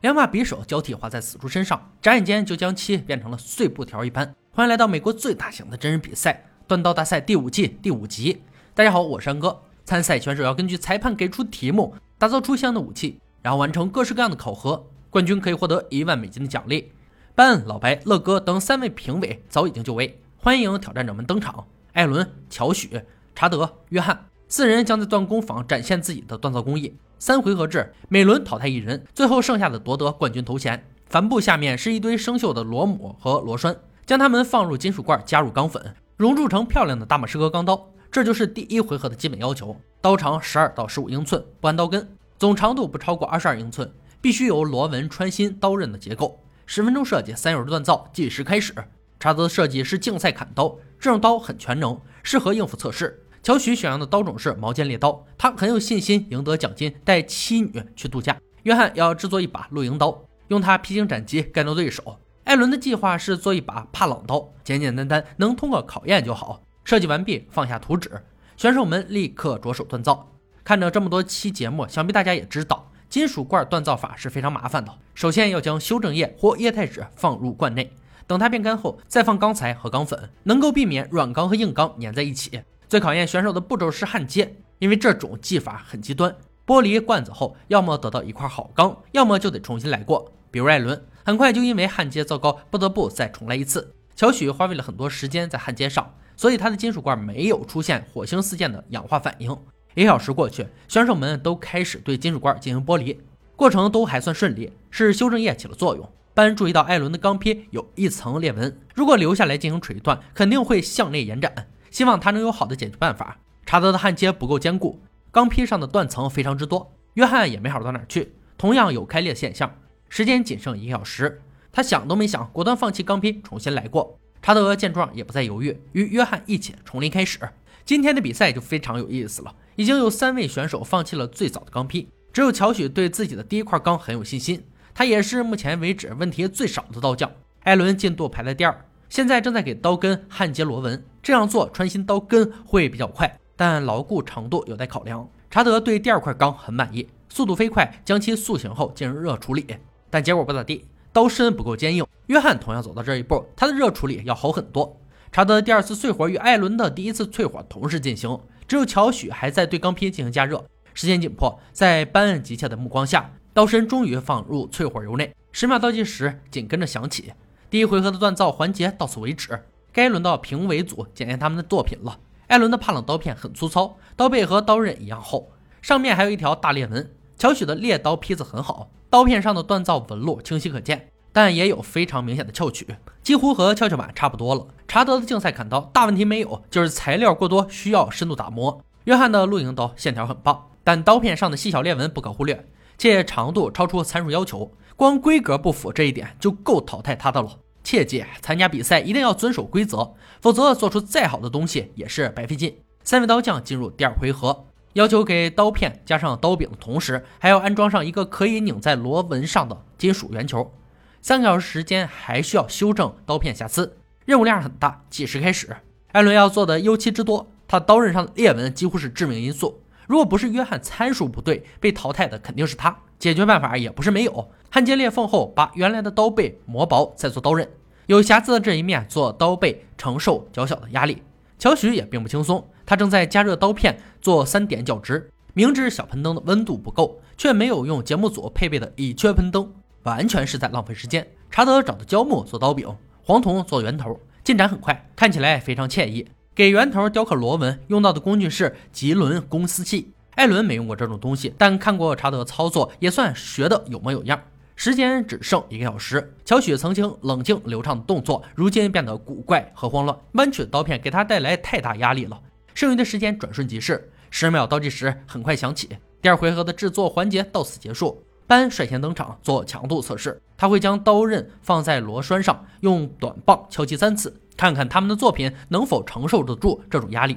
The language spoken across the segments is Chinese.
两把匕首交替划在死猪身上，眨眼间就将其变成了碎布条一般。欢迎来到美国最大型的真人比赛——断刀大赛第五季第五集。大家好，我是安哥。参赛选手要根据裁判给出题目，打造出相应的武器，然后完成各式各样的考核。冠军可以获得一万美金的奖励。班、老白、乐哥等三位评委早已经就位，欢迎挑战者们登场。艾伦、乔许、查德、约翰四人将在锻工坊展现自己的锻造工艺。三回合制，每轮淘汰一人，最后剩下的夺得冠军头衔。帆布下面是一堆生锈的螺母和螺栓，将它们放入金属罐，加入钢粉，熔铸成漂亮的大马士革钢刀。这就是第一回合的基本要求：刀长十二到十五英寸，不按刀根，总长度不超过二十二英寸，必须有螺纹穿心刀刃的结构。十分钟设计，三小时锻造，计时开始。查德的设计是竞赛砍刀，这种刀很全能，适合应付测试。乔许选用的刀种是毛尖猎刀，他很有信心赢得奖金，带妻女去度假。约翰要制作一把露营刀，用它披荆斩棘，干掉对手。艾伦的计划是做一把帕朗刀，简简单单，能通过考验就好。设计完毕，放下图纸，选手们立刻着手锻造。看着这么多期节目，想必大家也知道。金属罐锻造法是非常麻烦的。首先要将修正液或液态纸放入罐内，等它变干后，再放钢材和钢粉，能够避免软钢和硬钢粘在一起。最考验选手的步骤是焊接，因为这种技法很极端。剥离罐子后，要么得到一块好钢，要么就得重新来过。比如艾伦，很快就因为焊接糟糕，不得不再重来一次。乔许花费了很多时间在焊接上，所以他的金属罐没有出现火星四溅的氧化反应。一小时过去，选手们都开始对金属罐进行剥离，过程都还算顺利，是修正液起了作用。班注意到艾伦的钢坯有一层裂纹，如果留下来进行锤断，肯定会向内延展，希望他能有好的解决办法。查德的焊接不够坚固，钢坯上的断层非常之多。约翰也没好到哪去，同样有开裂现象。时间仅剩一个小时，他想都没想，果断放弃钢坯，重新来过。查德见状也不再犹豫，与约翰一起从零开始。今天的比赛就非常有意思了。已经有三位选手放弃了最早的钢坯，只有乔许对自己的第一块钢很有信心。他也是目前为止问题最少的刀匠。艾伦进度排在第二，现在正在给刀根焊接螺纹。这样做穿心刀根会比较快，但牢固程度有待考量。查德对第二块钢很满意，速度飞快，将其塑形后进行热处理，但结果不咋地，刀身不够坚硬。约翰同样走到这一步，他的热处理要好很多。查德第二次淬火与艾伦的第一次淬火同时进行。只有乔许还在对钢坯进行加热，时间紧迫，在班恩急切的目光下，刀身终于放入淬火油内。十秒倒计时紧跟着响起，第一回合的锻造环节到此为止，该轮到评委组检验他们的作品了。艾伦的帕朗刀片很粗糙，刀背和刀刃一样厚，上面还有一条大裂纹。乔许的猎刀坯子很好，刀片上的锻造纹路清晰可见，但也有非常明显的翘曲，几乎和跷跷板差不多了。查德的竞赛砍刀大问题没有，就是材料过多，需要深度打磨。约翰的露营刀线条很棒，但刀片上的细小裂纹不可忽略，且长度超出参数要求，光规格不符这一点就够淘汰他的了。切记，参加比赛一定要遵守规则，否则做出再好的东西也是白费劲。三位刀匠进入第二回合，要求给刀片加上刀柄的同时，还要安装上一个可以拧在螺纹上的金属圆球。三个小时时间，还需要修正刀片瑕疵。任务量很大，计时开始。艾伦要做的油漆之多，他刀刃上的裂纹几乎是致命因素。如果不是约翰参数不对，被淘汰的肯定是他。解决办法也不是没有，焊接裂缝后，把原来的刀背磨薄，再做刀刃。有瑕疵的这一面做刀背，承受较小的压力。乔许也并不轻松，他正在加热刀片做三点角直，明知小喷灯的温度不够，却没有用节目组配备的乙炔喷灯，完全是在浪费时间。查德找的胶木做刀柄。黄铜做圆头，进展很快，看起来非常惬意。给圆头雕刻螺纹用到的工具是棘轮公丝器。艾伦没用过这种东西，但看过查德操作，也算学的有模有样。时间只剩一个小时，乔许曾经冷静流畅的动作，如今变得古怪和慌乱。弯曲的刀片给他带来太大压力了。剩余的时间转瞬即逝，十秒倒计时很快响起。第二回合的制作环节到此结束。班率先登场做强度测试，他会将刀刃放在螺栓上，用短棒敲击三次，看看他们的作品能否承受得住这种压力。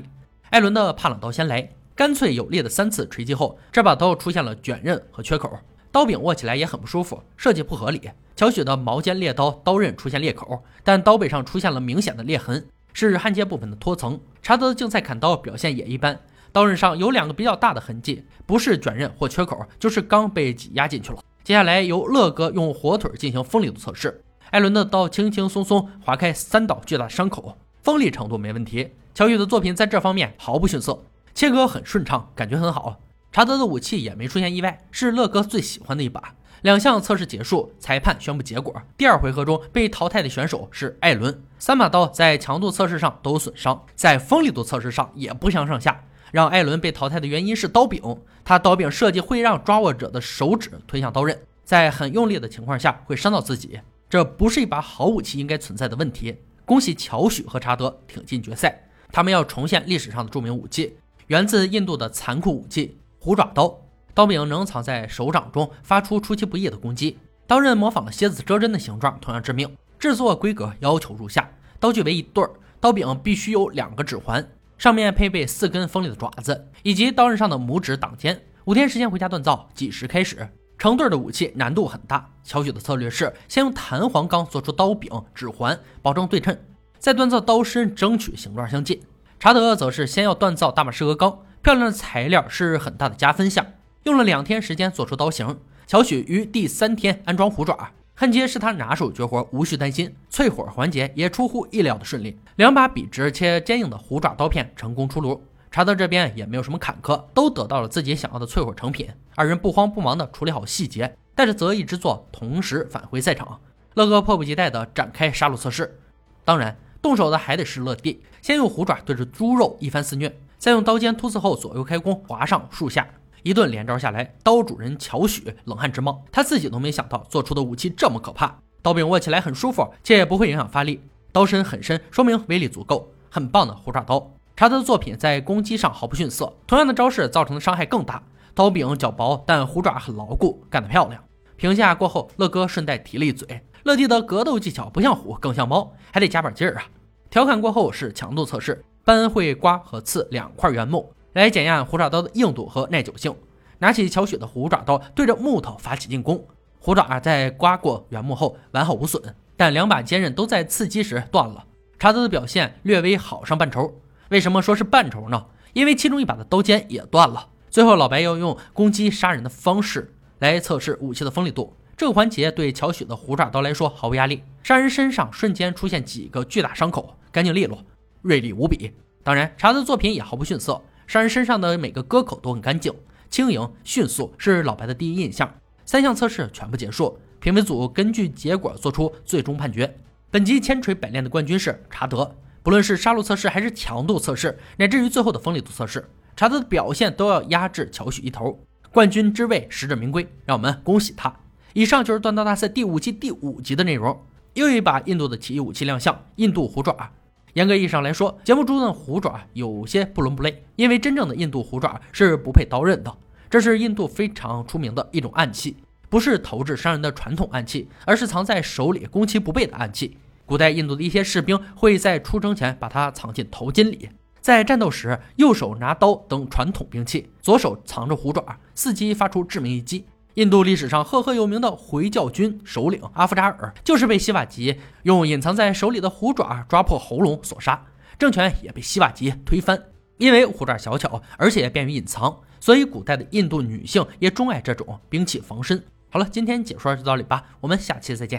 艾伦的帕朗刀先来，干脆有力的三次锤击后，这把刀出现了卷刃和缺口，刀柄握起来也很不舒服，设计不合理。乔许的毛尖猎刀刀刃出现裂口，但刀背上出现了明显的裂痕，是焊接部分的脱层。查德的竞赛砍刀表现也一般。刀刃上有两个比较大的痕迹，不是卷刃或缺口，就是钢被挤压进去了。接下来由乐哥用火腿进行锋利度测试，艾伦的刀轻轻松松划开三道巨大的伤口，锋利程度没问题。乔宇的作品在这方面毫不逊色，切割很顺畅，感觉很好。查德的武器也没出现意外，是乐哥最喜欢的一把。两项测试结束，裁判宣布结果。第二回合中被淘汰的选手是艾伦。三把刀在强度测试上都有损伤，在锋利度测试上也不相上下。让艾伦被淘汰的原因是刀柄，他刀柄设计会让抓握者的手指推向刀刃，在很用力的情况下会伤到自己。这不是一把好武器应该存在的问题。恭喜乔许和查德挺进决赛。他们要重现历史上的著名武器，源自印度的残酷武器——虎爪刀。刀柄能藏在手掌中，发出出其不意的攻击。刀刃模仿蝎子蛰针的形状，同样致命。制作规格要求如下：刀具为一对儿，刀柄必须有两个指环，上面配备四根锋利的爪子，以及刀刃上的拇指挡尖。五天时间回家锻造，计时开始。成对的武器难度很大，乔许的策略是先用弹簧钢做出刀柄指环，保证对称。再锻造刀身，争取形状相近。查德则是先要锻造大马士革钢，漂亮的材料是很大的加分项。用了两天时间做出刀型。乔许于第三天安装虎爪，焊接是他拿手绝活，无需担心。淬火环节也出乎意料的顺利，两把笔直且坚硬的虎爪刀片成功出炉。查德这边也没有什么坎坷，都得到了自己想要的淬火成品。二人不慌不忙地处理好细节，带着择意之作，同时返回赛场。乐哥迫不及待地展开杀戮测试，当然。动手的还得是乐蒂，先用虎爪对着猪肉一番肆虐，再用刀尖突刺后左右开弓划上树下，一顿连招下来，刀主人乔许冷汗直冒，他自己都没想到做出的武器这么可怕，刀柄握起来很舒服，且不会影响发力，刀身很深，说明威力足够，很棒的虎爪刀。查德的作品在攻击上毫不逊色，同样的招式造成的伤害更大，刀柄较薄，但虎爪很牢固，干得漂亮。评价过后，乐哥顺带提了一嘴。乐蒂的格斗技巧不像虎，更像猫，还得加把劲儿啊！调侃过后是强度测试，班会刮和刺两块原木来检验虎爪刀的硬度和耐久性。拿起乔雪的虎爪刀，对着木头发起进攻。虎爪在刮过原木后完好无损，但两把尖刃都在刺击时断了。查德的表现略微好上半筹。为什么说是半筹呢？因为其中一把的刀尖也断了。最后老白要用攻击杀人的方式来测试武器的锋利度。这个环节对乔许的虎爪刀来说毫无压力，杀人身上瞬间出现几个巨大伤口，干净利落，锐利无比。当然，查德的作品也毫不逊色，杀人身上的每个割口都很干净、轻盈、迅速，是老白的第一印象。三项测试全部结束，评委组根据结果做出最终判决。本集千锤百炼的冠军是查德，不论是杀戮测试还是强度测试，乃至于最后的锋利度测试，查德的表现都要压制乔许一头。冠军之位实至名归，让我们恭喜他。以上就是锻刀大赛第五季第五集的内容，又一把印度的奇异武器亮相——印度虎爪。严格意义上来说，节目中的虎爪有些不伦不类，因为真正的印度虎爪是不配刀刃的。这是印度非常出名的一种暗器，不是投掷伤人的传统暗器，而是藏在手里攻其不备的暗器。古代印度的一些士兵会在出征前把它藏进头巾里，在战斗时右手拿刀等传统兵器，左手藏着虎爪，伺机发出致命一击。印度历史上赫赫有名的回教军首领阿夫扎尔，就是被希瓦吉用隐藏在手里的虎爪抓破喉咙所杀，政权也被希瓦吉推翻。因为虎爪小巧，而且便于隐藏，所以古代的印度女性也钟爱这种兵器防身。好了，今天解说就到这里吧，我们下期再见。